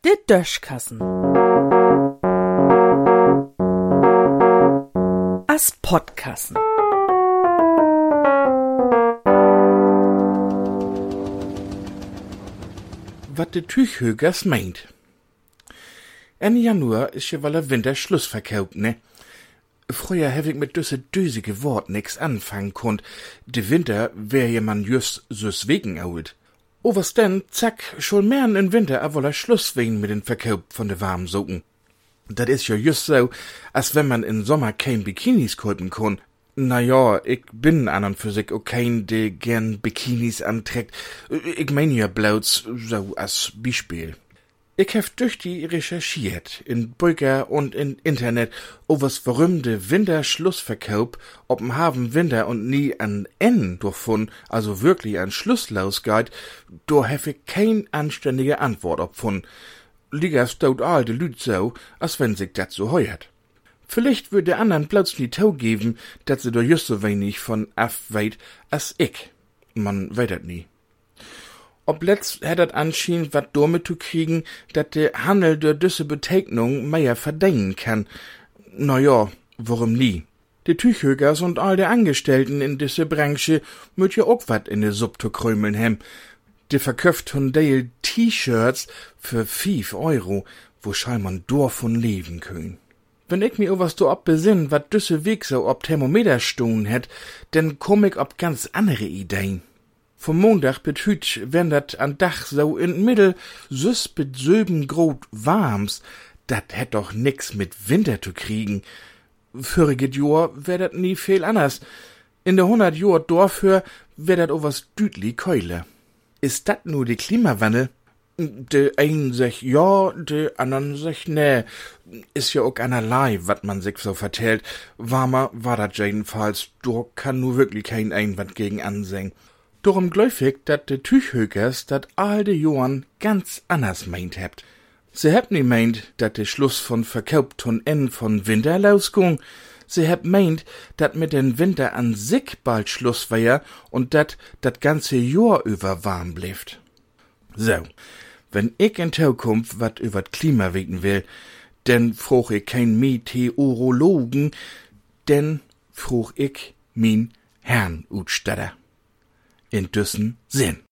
De Döschkassen. As Podkassen. wat de Tüchhögers meint. Ende Januar is je wel een winter Schlussverkauf, ne? Früher hab ich mit düsse dösige Wort nix anfangen konnt. De Winter wär je man just so's wegen old. O was denn, zack, schon mehr in Winter a woller Schluss wegen mit den Verkauf von de warmen Socken. Dat is ja just so, als wenn man in Sommer kein Bikinis kaufen kann. Na ja, ich bin an und für sich kein, der gern Bikinis anträgt. Ich mein ja bloß so als Beispiel. Ich hab durch die recherchiert, in Bücher und in Internet, o was verrümde Winterschlussverkauf, ob'n haben Winter und nie an N durchfund, also wirklich an Schlusslos geht, do hab ich kein anständige Antwort opfund. Liegers dort all de Lüd so, als wenn sich dat so heuert. Vielleicht würd der andern plötzlich Tau geben, dat sie do just so wenig von af weit as ich. Man weet dat nie. Ob letzt hättet anschien, wat damit zu kriegen, dat der Handel der düsse Betegnung mehr verdenken kann. Na ja, warum nie? Die Tüchhögers und all der Angestellten in diese Branche müt ja auch wat in de Suppe zu krümeln hem. Die verköft hun Dale T-Shirts für fief Euro, wo schall man davon leben können. Wenn ich mir was do ob besinn, wat düsse Weg so ob Thermometer stun hätt, denn komm ich ob ganz andere Ideen. Vom Montag bis hüt dat an Dach so in Mittel süß mit söben grot warms, dat hätt doch nix mit Winter zu kriegen. Voriget Jahr wär dat nie viel anders. In de hundert Jahr dorfhör wär dat o was dütli keule. Ist dat nur die Klimawandel? De einen sech ja, de andern sech nee. Is ja auch einerlei, wat man sich so vertellt. Warmer war dat jedenfalls, do kann nu wirklich kein Einwand gegen ansehen. Darum gläufig, dat de Tüchhökers dat all de Johann ganz anders meint hebt. Se hebt nie meint, dat de Schluss von Verkauft von N von Winter losgung. Se hebt meint, dat mit den Winter an sich bald Schluss wär und dat dat ganze Jahr über warm blieft. So, wenn ich in Zukunft wat über Klima wegen will, denn fruch ich kein Meteorologen, denn fruch ich min Herrn Utstatter in düssen Sinn.